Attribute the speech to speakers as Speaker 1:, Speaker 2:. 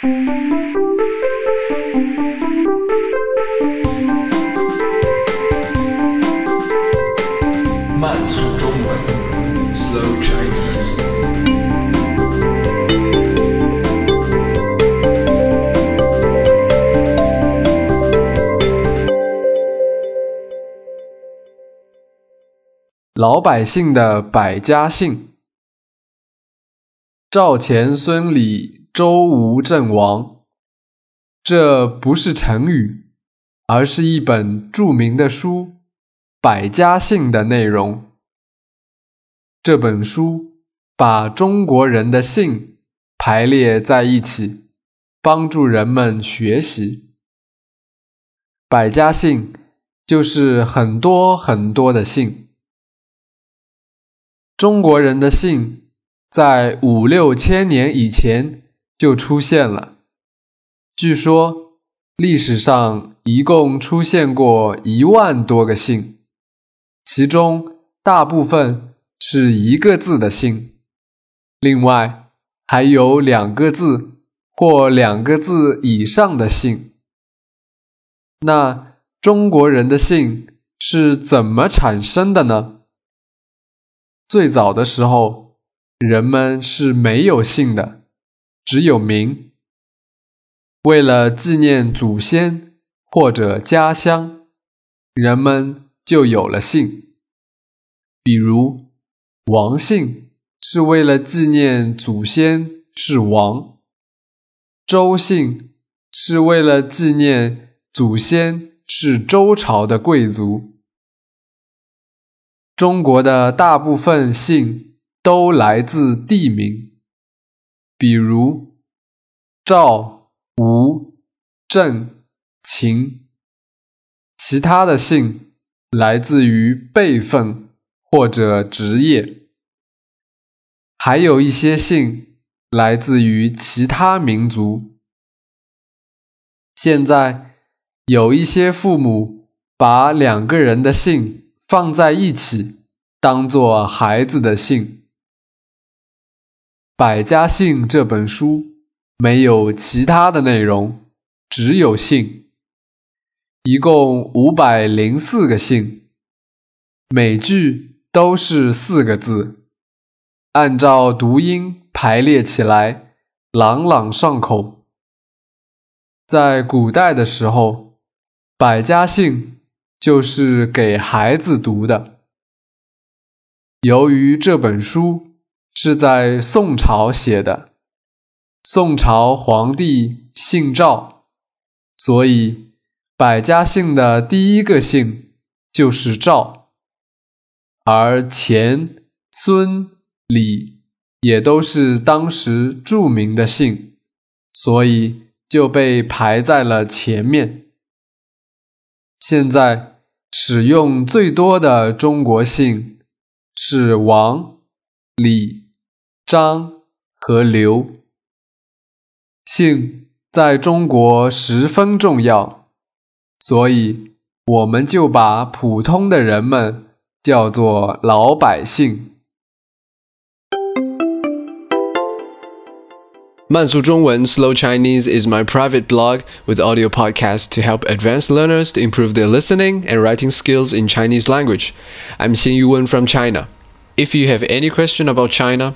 Speaker 1: 慢速中文，Slow Chinese。
Speaker 2: 老百姓的百家姓：赵钱孙李周吴郑王。这不是成语，而是一本著名的书《百家姓》的内容。这本书把中国人的姓排列在一起，帮助人们学习。百家姓就是很多很多的姓。中国人的姓在五六千年以前就出现了。据说历史上一共出现过一万多个姓，其中大部分是一个字的姓，另外还有两个字或两个字以上的姓。那中国人的姓是怎么产生的呢？最早的时候，人们是没有姓的，只有名。为了纪念祖先或者家乡，人们就有了姓。比如，王姓是为了纪念祖先是王；周姓是为了纪念祖先是周朝的贵族。中国的大部分姓都来自地名，比如赵。吴、郑、秦，其他的姓来自于辈分或者职业，还有一些姓来自于其他民族。现在有一些父母把两个人的姓放在一起，当做孩子的姓。《百家姓》这本书。没有其他的内容，只有姓，一共五百零四个姓，每句都是四个字，按照读音排列起来，朗朗上口。在古代的时候，百家姓就是给孩子读的。由于这本书是在宋朝写的。宋朝皇帝姓赵，所以百家姓的第一个姓就是赵，而钱、孙、李也都是当时著名的姓，所以就被排在了前面。现在使用最多的中国姓是王、李、张和刘。姓在中国十分重要，所以我们就把普通的人们叫做老百姓。
Speaker 3: 慢速中文 Slow Chinese is my private blog with audio podcasts to help advanced learners to improve their listening and writing skills in Chinese language. I'm Xin Yuwen from China. If you have any question about China,